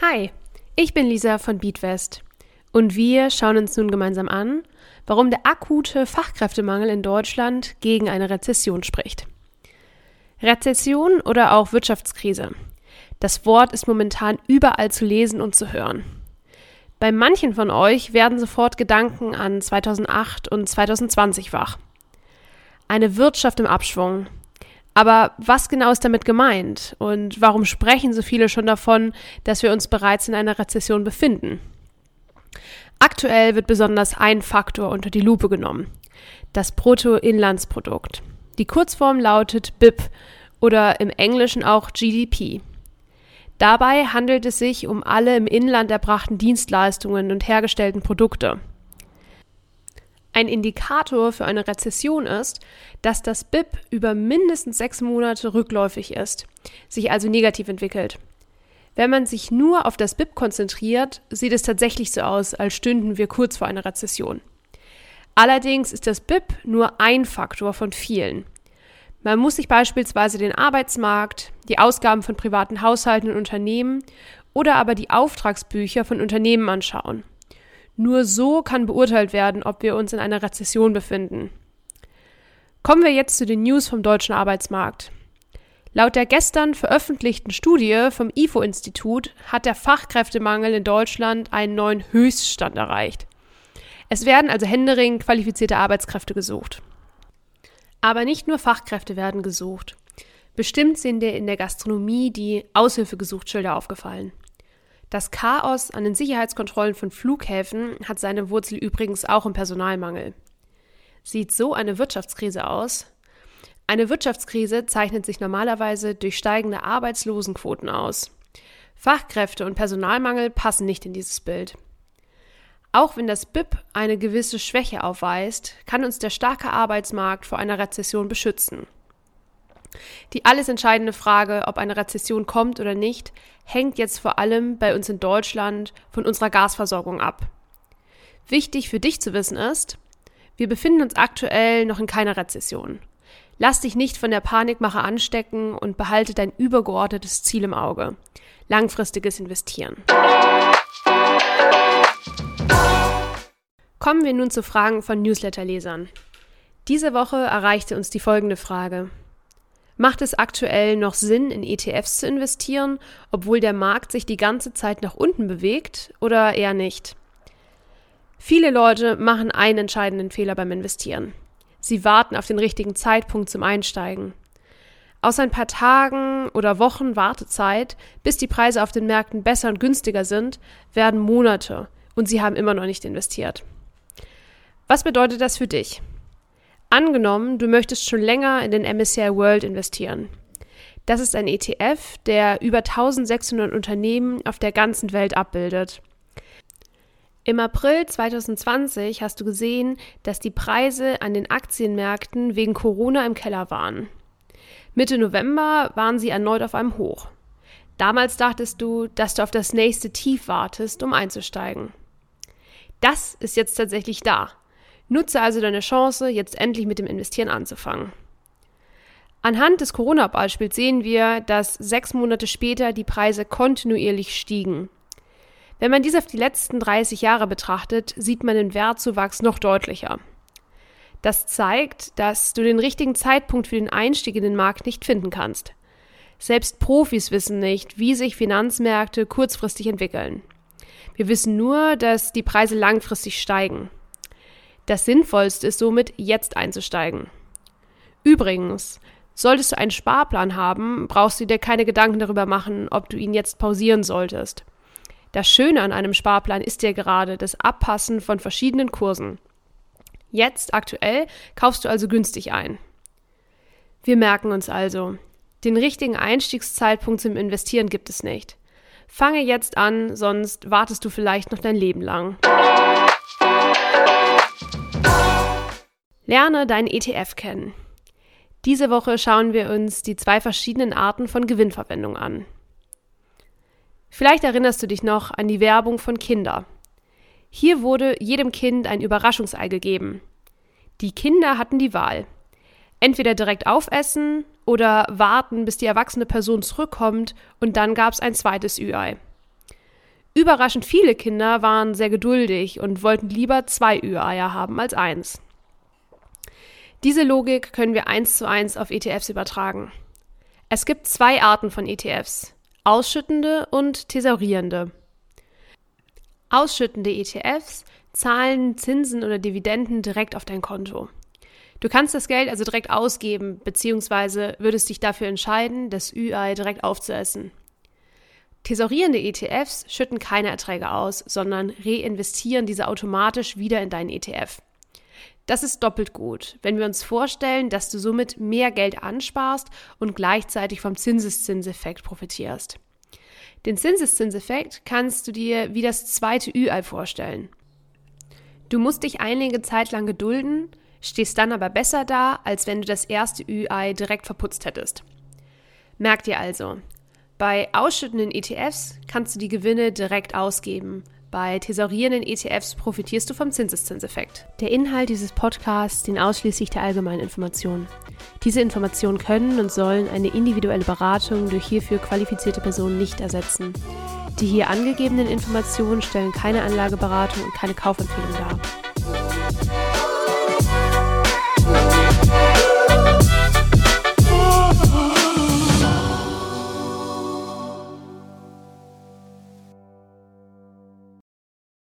Hi, ich bin Lisa von Beatwest und wir schauen uns nun gemeinsam an, warum der akute Fachkräftemangel in Deutschland gegen eine Rezession spricht. Rezession oder auch Wirtschaftskrise. Das Wort ist momentan überall zu lesen und zu hören. Bei manchen von euch werden sofort Gedanken an 2008 und 2020 wach eine Wirtschaft im Abschwung. Aber was genau ist damit gemeint? Und warum sprechen so viele schon davon, dass wir uns bereits in einer Rezession befinden? Aktuell wird besonders ein Faktor unter die Lupe genommen. Das Bruttoinlandsprodukt. Die Kurzform lautet BIP oder im Englischen auch GDP. Dabei handelt es sich um alle im Inland erbrachten Dienstleistungen und hergestellten Produkte. Ein Indikator für eine Rezession ist, dass das BIP über mindestens sechs Monate rückläufig ist, sich also negativ entwickelt. Wenn man sich nur auf das BIP konzentriert, sieht es tatsächlich so aus, als stünden wir kurz vor einer Rezession. Allerdings ist das BIP nur ein Faktor von vielen. Man muss sich beispielsweise den Arbeitsmarkt, die Ausgaben von privaten Haushalten und Unternehmen oder aber die Auftragsbücher von Unternehmen anschauen. Nur so kann beurteilt werden, ob wir uns in einer Rezession befinden. Kommen wir jetzt zu den News vom deutschen Arbeitsmarkt. Laut der gestern veröffentlichten Studie vom IFO-Institut hat der Fachkräftemangel in Deutschland einen neuen Höchststand erreicht. Es werden also händeringend qualifizierte Arbeitskräfte gesucht. Aber nicht nur Fachkräfte werden gesucht. Bestimmt sind dir in der Gastronomie die Aushilfe gesucht Schilder aufgefallen. Das Chaos an den Sicherheitskontrollen von Flughäfen hat seine Wurzel übrigens auch im Personalmangel. Sieht so eine Wirtschaftskrise aus? Eine Wirtschaftskrise zeichnet sich normalerweise durch steigende Arbeitslosenquoten aus. Fachkräfte und Personalmangel passen nicht in dieses Bild. Auch wenn das BIP eine gewisse Schwäche aufweist, kann uns der starke Arbeitsmarkt vor einer Rezession beschützen. Die alles entscheidende Frage, ob eine Rezession kommt oder nicht, hängt jetzt vor allem bei uns in Deutschland von unserer Gasversorgung ab. Wichtig für dich zu wissen ist, wir befinden uns aktuell noch in keiner Rezession. Lass dich nicht von der Panikmache anstecken und behalte dein übergeordnetes Ziel im Auge. Langfristiges Investieren. Kommen wir nun zu Fragen von Newsletterlesern. Diese Woche erreichte uns die folgende Frage. Macht es aktuell noch Sinn, in ETFs zu investieren, obwohl der Markt sich die ganze Zeit nach unten bewegt oder eher nicht? Viele Leute machen einen entscheidenden Fehler beim Investieren. Sie warten auf den richtigen Zeitpunkt zum Einsteigen. Aus ein paar Tagen oder Wochen Wartezeit, bis die Preise auf den Märkten besser und günstiger sind, werden Monate und sie haben immer noch nicht investiert. Was bedeutet das für dich? Angenommen, du möchtest schon länger in den MSCI World investieren. Das ist ein ETF, der über 1600 Unternehmen auf der ganzen Welt abbildet. Im April 2020 hast du gesehen, dass die Preise an den Aktienmärkten wegen Corona im Keller waren. Mitte November waren sie erneut auf einem Hoch. Damals dachtest du, dass du auf das nächste Tief wartest, um einzusteigen. Das ist jetzt tatsächlich da. Nutze also deine Chance, jetzt endlich mit dem Investieren anzufangen. Anhand des Corona-Beispiels sehen wir, dass sechs Monate später die Preise kontinuierlich stiegen. Wenn man dies auf die letzten 30 Jahre betrachtet, sieht man den Wertzuwachs noch deutlicher. Das zeigt, dass du den richtigen Zeitpunkt für den Einstieg in den Markt nicht finden kannst. Selbst Profis wissen nicht, wie sich Finanzmärkte kurzfristig entwickeln. Wir wissen nur, dass die Preise langfristig steigen. Das Sinnvollste ist somit, jetzt einzusteigen. Übrigens, solltest du einen Sparplan haben, brauchst du dir keine Gedanken darüber machen, ob du ihn jetzt pausieren solltest. Das Schöne an einem Sparplan ist ja gerade das Abpassen von verschiedenen Kursen. Jetzt aktuell kaufst du also günstig ein. Wir merken uns also, Den richtigen Einstiegszeitpunkt zum Investieren gibt es nicht. Fange jetzt an, sonst wartest du vielleicht noch dein Leben lang. Lerne deinen ETF kennen. Diese Woche schauen wir uns die zwei verschiedenen Arten von Gewinnverwendung an. Vielleicht erinnerst du dich noch an die Werbung von Kinder. Hier wurde jedem Kind ein Überraschungsei gegeben. Die Kinder hatten die Wahl. Entweder direkt aufessen oder warten, bis die erwachsene Person zurückkommt und dann gab es ein zweites Ü-Ei. Überraschend viele Kinder waren sehr geduldig und wollten lieber zwei Ü-Eier haben als eins. Diese Logik können wir eins zu eins auf ETFs übertragen. Es gibt zwei Arten von ETFs, ausschüttende und thesaurierende. Ausschüttende ETFs zahlen Zinsen oder Dividenden direkt auf dein Konto. Du kannst das Geld also direkt ausgeben, beziehungsweise würdest dich dafür entscheiden, das ÜI direkt aufzuessen. Thesaurierende ETFs schütten keine Erträge aus, sondern reinvestieren diese automatisch wieder in deinen ETF. Das ist doppelt gut, wenn wir uns vorstellen, dass du somit mehr Geld ansparst und gleichzeitig vom Zinseszinseffekt profitierst. Den Zinseszinseffekt kannst du dir wie das zweite Ü-Ei vorstellen. Du musst dich einige Zeit lang gedulden, stehst dann aber besser da, als wenn du das erste Ü-Ei direkt verputzt hättest. Merk dir also, bei ausschüttenden ETFs kannst du die Gewinne direkt ausgeben. Bei thesaurierenden ETFs profitierst du vom Zinseszinseffekt. Der Inhalt dieses Podcasts dient ausschließlich der allgemeinen Information. Diese Informationen können und sollen eine individuelle Beratung durch hierfür qualifizierte Personen nicht ersetzen. Die hier angegebenen Informationen stellen keine Anlageberatung und keine Kaufempfehlung dar.